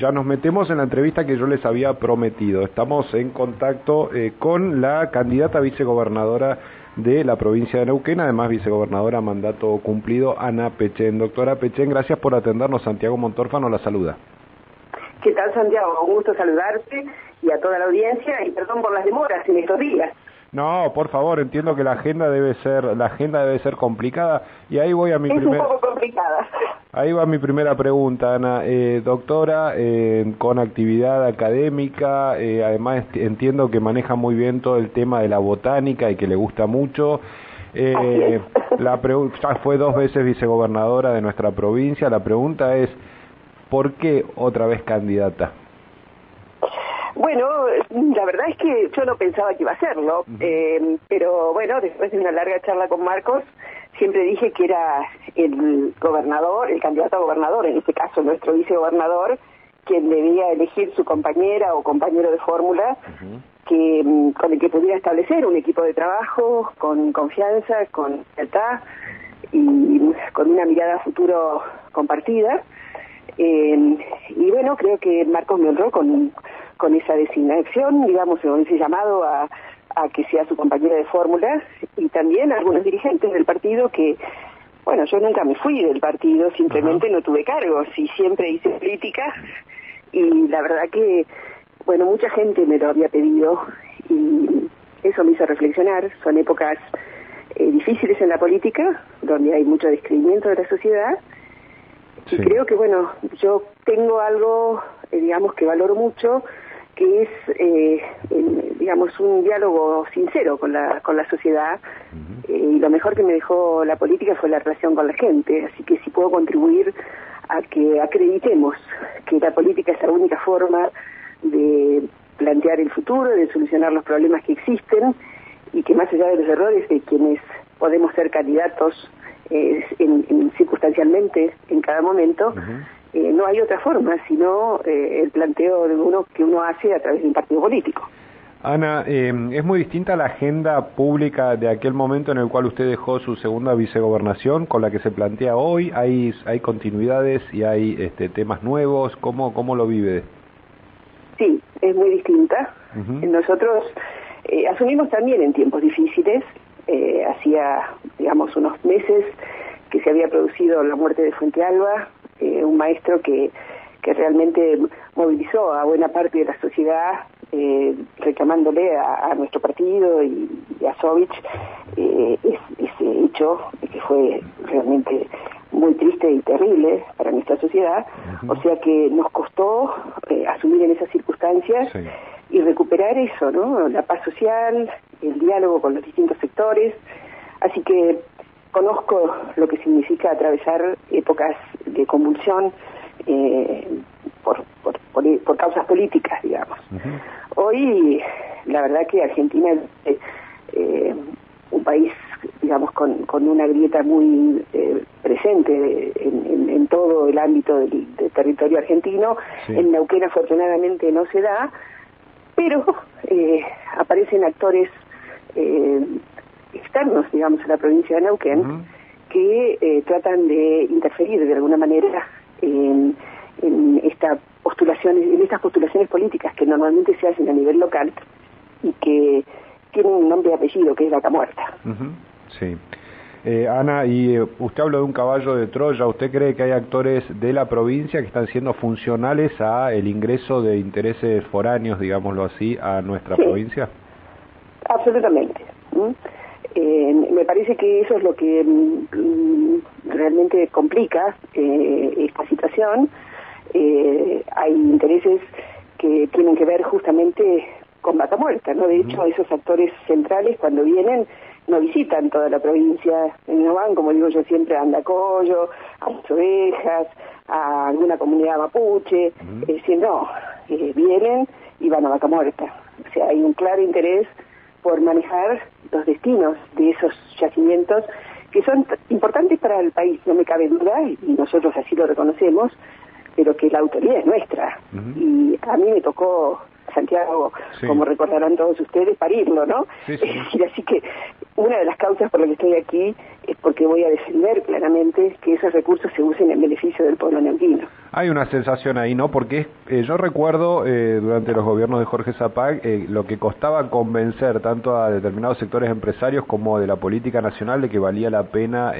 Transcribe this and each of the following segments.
Ya nos metemos en la entrevista que yo les había prometido. Estamos en contacto eh, con la candidata vicegobernadora de la provincia de Neuquén, además vicegobernadora mandato cumplido, Ana Pechen. Doctora Pechen, gracias por atendernos. Santiago Montórfano la saluda. ¿Qué tal, Santiago? Un gusto saludarte y a toda la audiencia y perdón por las demoras en estos días. No, por favor, entiendo que la agenda debe ser la agenda debe ser complicada y ahí voy a mi es un poco complicada. Ahí va mi primera pregunta, Ana. Eh, doctora, eh, con actividad académica, eh, además entiendo que maneja muy bien todo el tema de la botánica y que le gusta mucho. Eh, la ya fue dos veces vicegobernadora de nuestra provincia. La pregunta es, ¿por qué otra vez candidata? Bueno, la verdad es que yo no pensaba que iba a hacerlo, eh, pero bueno, después de una larga charla con Marcos, siempre dije que era el gobernador, el candidato a gobernador, en este caso nuestro vicegobernador, quien debía elegir su compañera o compañero de fórmula que mm, con el que pudiera establecer un equipo de trabajo con confianza, con lealtad y con una mirada a futuro compartida. Eh, y bueno, creo que Marcos me honró con con esa designación, digamos, con ese llamado a, a que sea su compañera de fórmula y también algunos dirigentes del partido que, bueno, yo nunca me fui del partido, simplemente no tuve cargos y siempre hice política y la verdad que, bueno, mucha gente me lo había pedido y eso me hizo reflexionar, son épocas eh, difíciles en la política, donde hay mucho descreimiento de la sociedad y creo que, bueno, yo tengo algo, eh, digamos, que valoro mucho, que es, eh, digamos, un diálogo sincero con la, con la sociedad eh, y lo mejor que me dejó la política fue la relación con la gente, así que si puedo contribuir a que acreditemos que la política es la única forma de plantear el futuro, de solucionar los problemas que existen y que más allá de los errores de quienes podemos ser candidatos eh, en, circunstancialmente en cada momento, eh, no hay otra forma sino eh, el planteo de uno que uno hace a través de un partido político. Ana, eh, es muy distinta la agenda pública de aquel momento en el cual usted dejó su segunda vicegobernación con la que se plantea hoy. Hay hay continuidades y hay este, temas nuevos. ¿Cómo cómo lo vive? Sí, es muy distinta. Nosotros asumimos también en tiempos difíciles. hacía, digamos, unos meses que se había producido la muerte de Fuente Alba, eh, un maestro que, que realmente movilizó a buena parte de la sociedad eh, reclamándole a, nuestro partido y, a Sovich eh, ese hecho que fue realmente muy triste y terrible para nuestra sociedad, o sea que nos costó eh, asumir en esas circunstancias y recuperar eso, ¿no? La paz social, el diálogo con los distintos sectores, así que conozco lo que significa atravesar épocas de convulsión eh, por, por, por, causas políticas, digamos. Hoy, la verdad que Argentina es eh, un país, digamos, con, con una grieta muy eh, presente en, en, todo el ámbito del, territorio argentino. En Neuquén, afortunadamente, no se da, pero aparecen actores externos, digamos, a la provincia de Neuquén, que eh, tratan de interferir de alguna manera en, en, esta postulaciones, en estas postulaciones políticas que normalmente se hacen a nivel local y que tienen un nombre y apellido, que es Vaca Muerta. Sí. Eh, Ana, y eh, usted habló de un caballo de Troya. ¿Usted cree que hay actores de la provincia que están siendo funcionales a el ingreso de intereses foráneos, digámoslo así, a nuestra provincia? Absolutamente. Eh, me parece que eso es lo que mm, realmente complica eh, esta situación. Eh, hay intereses que tienen que ver justamente con Vaca Muerta, ¿no? De hecho, esos actores centrales cuando vienen no visitan toda la provincia, no van, como digo yo siempre, a Andacoyo, a las ovejas, a alguna comunidad mapuche, es decir, no, vienen y van a Vaca Muerta. O sea, hay un claro interés por manejar los destinos de esos yacimientos que son importantes para el país, no me cabe duda, y nosotros así lo reconocemos, pero que la autoría es nuestra. Y a mí me tocó, Santiago, como recordarán todos ustedes, parirlo, ¿no? Es decir, así que una de las causas por las que estoy aquí es porque voy a defender claramente que esos recursos se usen en beneficio del pueblo neuquino. Hay una sensación ahí, ¿no? Porque eh, yo recuerdo eh, durante los gobiernos de Jorge Zapag eh, lo que costaba convencer tanto a determinados sectores empresarios como de la política nacional de que valía la pena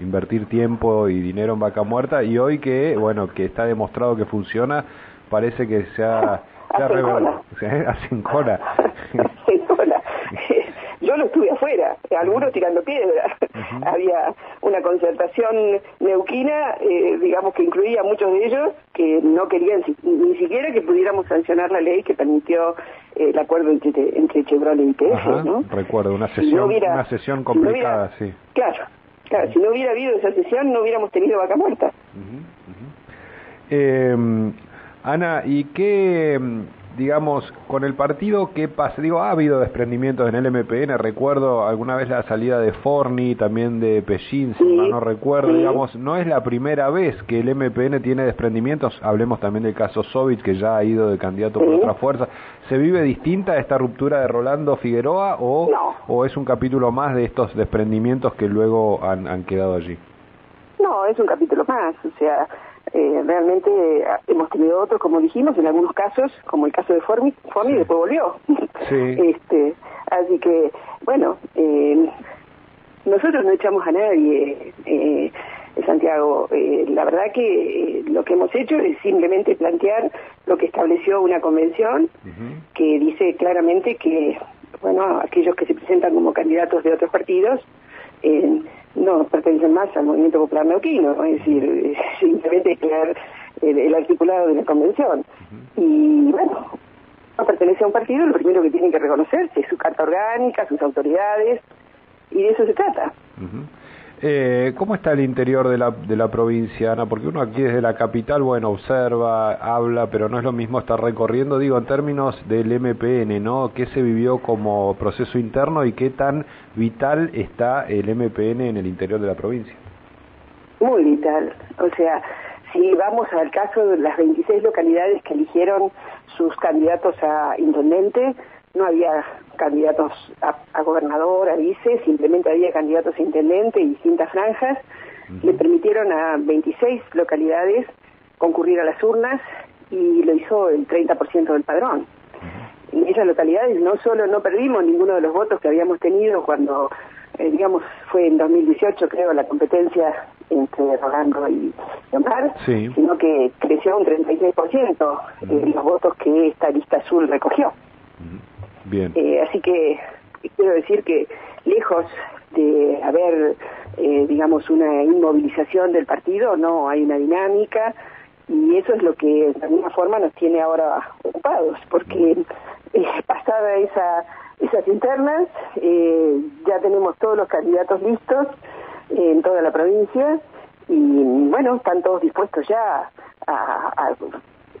invertir tiempo y dinero en vaca muerta y hoy que, bueno, que está demostrado que funciona, parece que se ha... Se ha Hacen cola. yo lo estuve afuera, algunos tirando piedras. Había una concertación neuquina, eh, digamos que incluía a muchos de ellos que no querían ni siquiera que pudiéramos sancionar la ley que permitió eh, el acuerdo entre, entre Chevrolet y IPF, ¿no? Recuerdo, una sesión, una sesión complicada, sí. Claro, claro, si no hubiera habido esa sesión no hubiéramos tenido vaca muerta. Eh, Ana, ¿y qué digamos, con el partido, ¿qué pasa? Digo, ha habido desprendimientos en el MPN, recuerdo alguna vez la salida de Forni, también de Pellín, si no recuerdo, digamos, no es la primera vez que el MPN tiene desprendimientos, hablemos también del caso Sovich, que ya ha ido de candidato por otra fuerza. ¿Se vive distinta esta ruptura de Rolando Figueroa o, o es un capítulo más de estos desprendimientos que luego han, han quedado allí? No, es un capítulo más, o sea, eh, realmente eh, hemos tenido otros, como dijimos, en algunos casos, como el caso de Formi, Formi después volvió. este, así que, bueno, eh, nosotros no echamos a nadie, eh, Santiago. Eh, la verdad que lo que hemos hecho es simplemente plantear lo que estableció una convención que dice claramente que, bueno, aquellos que se presentan como candidatos de otros partidos, no pertenecen más al movimiento popular neuquino, es decir, simplemente crear el, articulado de la convención. Y bueno, no pertenece a un partido, lo primero que tienen que reconocerse es su carta orgánica, sus autoridades, y de eso se trata. Eh, ¿Cómo está el interior de la, de la provincia, Ana? Porque uno aquí desde la capital, bueno, observa, habla, pero no es lo mismo estar recorriendo, digo, en términos del MPN, ¿no? ¿Qué se vivió como proceso interno y qué tan vital está el MPN en el interior de la provincia? Muy vital. O sea, si vamos al caso de las 26 localidades que eligieron sus candidatos a intendente, no había candidatos a, gobernador, a vice, simplemente había candidatos a intendente y distintas franjas. Le permitieron a 26 localidades concurrir a las urnas y lo hizo el 30% del padrón. En esas localidades no solo no perdimos ninguno de los votos que habíamos tenido cuando, eh, digamos, fue en 2018 creo la competencia entre Rolando y Omar, sino que creció un 36% eh, los votos que esta lista azul recogió. Bien. Eh, así que quiero decir que lejos de haber, eh, digamos, una inmovilización del partido, no, hay una dinámica y eso es lo que de alguna forma nos tiene ahora ocupados, porque pasada esa, esas internas, eh, ya tenemos todos los candidatos listos en toda la provincia y bueno, están todos dispuestos ya a, a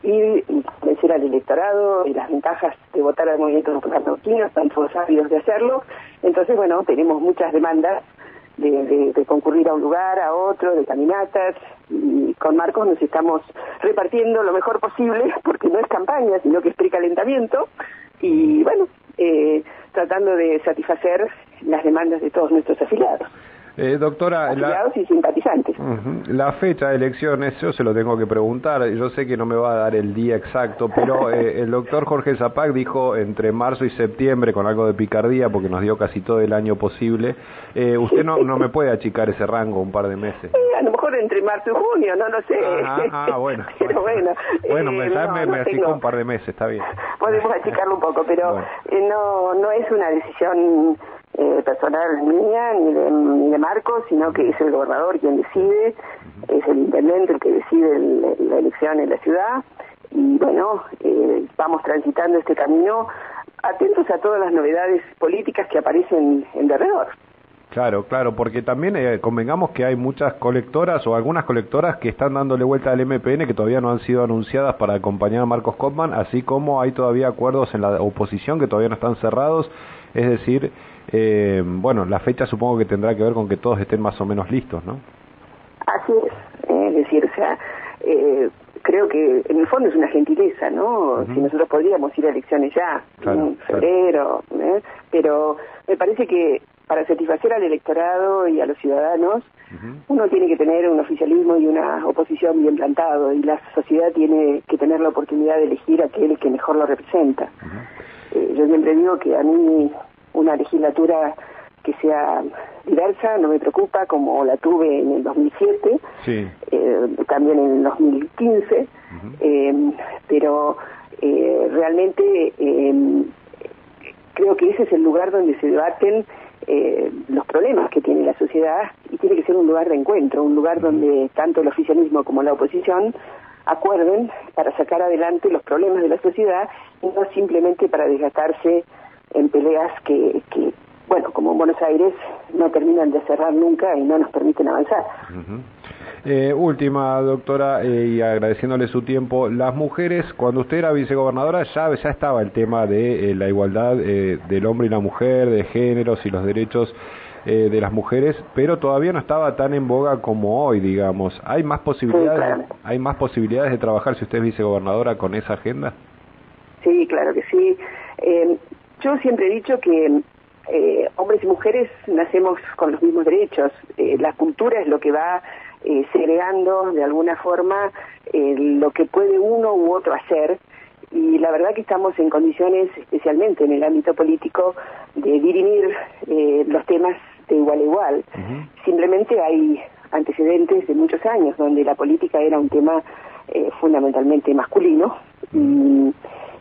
y convencer al electorado y las ventajas de votar al movimiento popular neuquino, están todos ávidos de hacerlo. Entonces, bueno, tenemos muchas demandas de, de, concurrir a un lugar, a otro, de caminatas, y con Marcos nos estamos repartiendo lo mejor posible, porque no es campaña, sino que es precalentamiento, y bueno, eh, tratando de satisfacer las demandas de todos nuestros afiliados. Eh, doctora, la, y simpatizantes. la fecha de elecciones, yo se lo tengo que preguntar, yo sé que no me va a dar el día exacto, pero eh, el doctor Jorge Zapac dijo entre marzo y septiembre, con algo de picardía, porque nos dio casi todo el año posible, eh, usted no, no me puede achicar ese rango un par de meses. a lo mejor entre marzo y junio, no lo sé. Ah, bueno. pero bueno. Bueno, me, me, achicó un par de meses, está bien. Podemos achicarlo un poco, pero no, no es una decisión eh, personal mía ni de, ni de Marcos, sino que es el gobernador quien decide, es el intendente el que decide la elección en la ciudad y bueno, eh, vamos transitando este camino atentos a todas las novedades políticas que aparecen en derredor. Claro, claro, porque también eh, convengamos que hay muchas colectoras o algunas colectoras que están dándole vuelta al MPN que todavía no han sido anunciadas para acompañar a Marcos Kopman, así como hay todavía acuerdos en la oposición que todavía no están cerrados, es decir, eh, bueno, la fecha supongo que tendrá que ver con que todos estén más o menos listos, ¿no? Así es, es decir, o sea, eh, creo que en el fondo es una gentileza, ¿no? Si nosotros podríamos ir a elecciones ya, en febrero, ¿eh? pero me parece que para satisfacer al electorado y a los ciudadanos, uno tiene que tener un oficialismo y una oposición bien plantado y la sociedad tiene que tener la oportunidad de elegir a aquel que mejor lo representa. Eh, yo siempre digo que a mí una legislatura que sea diversa no me preocupa como la tuve en el 2007 eh, también en el 2015 eh, pero eh, realmente eh, creo que ese es el lugar donde se debaten eh, los problemas que tiene la sociedad y tiene que ser un lugar de encuentro, un lugar donde tanto el oficialismo como la oposición acuerden para sacar adelante los problemas de la sociedad y no simplemente para desgastarse en peleas que, que bueno, como en Buenos Aires, no terminan de cerrar nunca y no nos permiten avanzar. Eh, última, doctora, eh, y agradeciéndole su tiempo. Las mujeres, cuando usted era vicegobernadora, ya, ya estaba el tema de eh, la igualdad del hombre y la mujer, de géneros y los derechos de las mujeres, pero todavía no estaba tan en boga como hoy, digamos. ¿Hay más posibilidades, hay más posibilidades de trabajar si usted es vicegobernadora con esa agenda? Sí, claro que sí. Yo siempre he dicho que hombres y mujeres nacemos con los mismos derechos. la cultura es lo que va eh, segregando de alguna forma eh, lo que puede uno u otro hacer y la verdad que estamos en condiciones, especialmente en el ámbito político, de dirimir eh, los temas de igual a igual. Simplemente hay antecedentes de muchos años donde la política era un tema eh, fundamentalmente masculino y,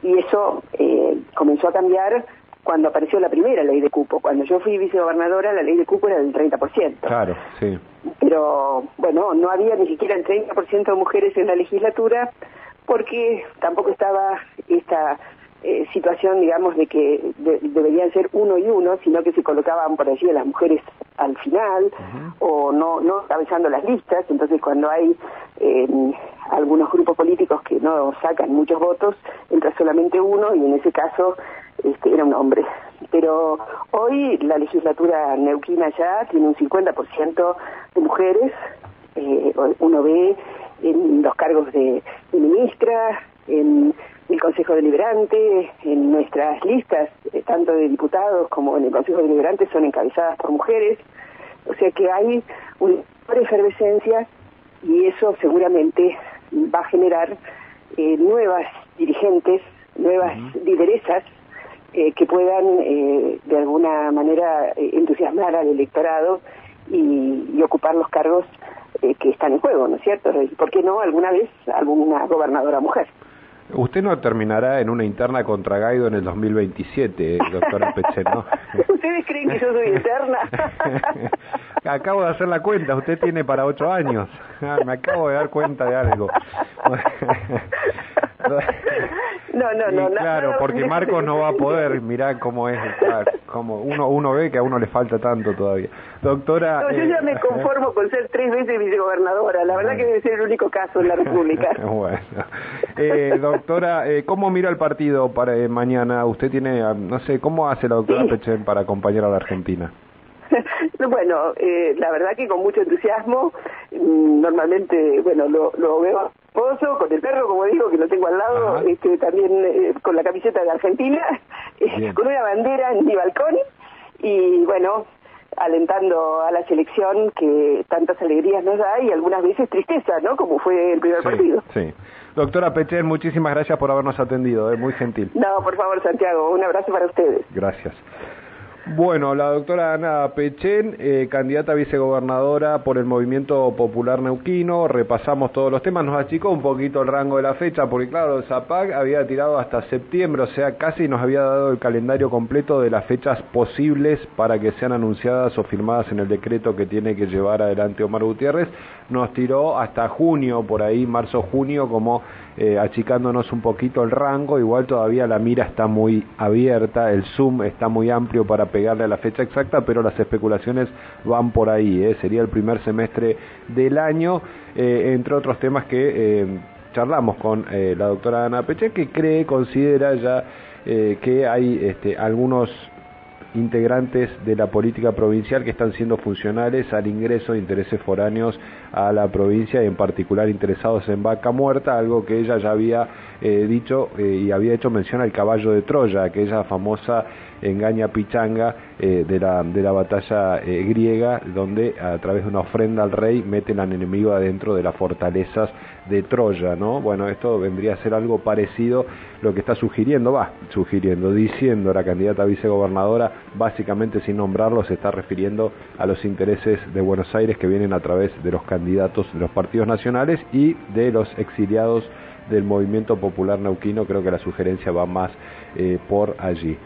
y eso eh, comenzó a cambiar cuando apareció la primera ley de cupo. Cuando yo fui vicegobernadora, la ley de cupo era del 30%. Claro, sí. Pero, bueno, no había ni siquiera el 30% de mujeres en la legislatura porque tampoco estaba esta eh, situación, digamos, de que deberían ser uno y uno, sino que se colocaban por allí a las mujeres al final o no, no cabezando las listas. Entonces, cuando hay eh, algunos grupos políticos que no sacan muchos votos, entra solamente uno y en ese caso este, era un hombre. Pero hoy la legislatura neuquina ya tiene un 50% de mujeres. Eh, uno ve en los cargos de, ministra, en el Consejo Deliberante, en nuestras listas, eh, tanto de diputados como en el Consejo Deliberante, son encabezadas por mujeres. O sea que hay una efervescencia y eso seguramente va a generar eh, nuevas dirigentes, nuevas lideresas eh, que puedan eh, de alguna manera entusiasmar al electorado y, ocupar los cargos que están en juego, ¿no es cierto? ¿Por qué no alguna vez alguna gobernadora mujer? Usted no terminará en una interna contra Gaido en el 2027, doctora Peche, ¿no? ¿Ustedes creen que yo soy interna? acabo de hacer la cuenta, usted tiene para ocho años. Ah, me acabo de dar cuenta de algo. No, no, no. claro, porque Marcos no va a poder, mirá cómo es, como uno uno ve que a uno le falta tanto todavía. Doctora... No, yo ya me eh, conformo con ser tres veces vicegobernadora, la verdad que debe ser el único caso en la República. bueno. Eh, doctora, eh, ¿cómo mira el partido para mañana? Usted tiene, ah, no sé, ¿cómo hace la doctora Pechen para acompañar a la Argentina? bueno, eh, la verdad que con mucho entusiasmo, mm, normalmente, bueno, lo, lo veo con el perro, como digo, que lo tengo al lado, este, también eh, con la camiseta de Argentina, eh, con una bandera en mi balcón y bueno, alentando a la selección que tantas alegrías nos da y algunas veces tristeza, ¿no? Como fue el primer partido. Sí. Doctora Pechen, muchísimas gracias por habernos atendido, es muy gentil. No, por favor, Santiago, un abrazo para ustedes. Gracias. Bueno, la doctora Ana Pechen, eh, candidata a vicegobernadora por el Movimiento Popular Neuquino, repasamos todos los temas, nos achicó un poquito el rango de la fecha, porque claro, Zapag había tirado hasta septiembre, o sea, casi nos había dado el calendario completo de las fechas posibles para que sean anunciadas o firmadas en el decreto que tiene que llevar adelante Omar Gutiérrez, nos tiró hasta junio, por ahí, marzo-junio, como eh, achicándonos un poquito el rango, igual todavía la mira está muy abierta, el zoom está muy amplio para pegarle a la fecha exacta, pero las especulaciones van por ahí, ¿eh? sería el primer semestre del año, eh, entre otros temas que charlamos con la doctora Ana Peche, que cree, considera ya que hay este, algunos integrantes de la política provincial que están siendo funcionales al ingreso de intereses foráneos a la provincia y en particular interesados en vaca muerta, algo que ella ya había eh, dicho eh, y había hecho mención al caballo de Troya, aquella famosa engaña pichanga eh, de, la, de la batalla griega, donde a través de una ofrenda al rey meten al enemigo adentro de las fortalezas de Troya, ¿no? Bueno, esto vendría a ser algo parecido lo que está sugiriendo, va, sugiriendo, diciendo la candidata vicegobernadora, básicamente sin nombrarlo, se está refiriendo a los intereses de Buenos Aires que vienen a través de los candidatos de los partidos nacionales y de los exiliados del movimiento popular neuquino, creo que la sugerencia va más eh, por allí.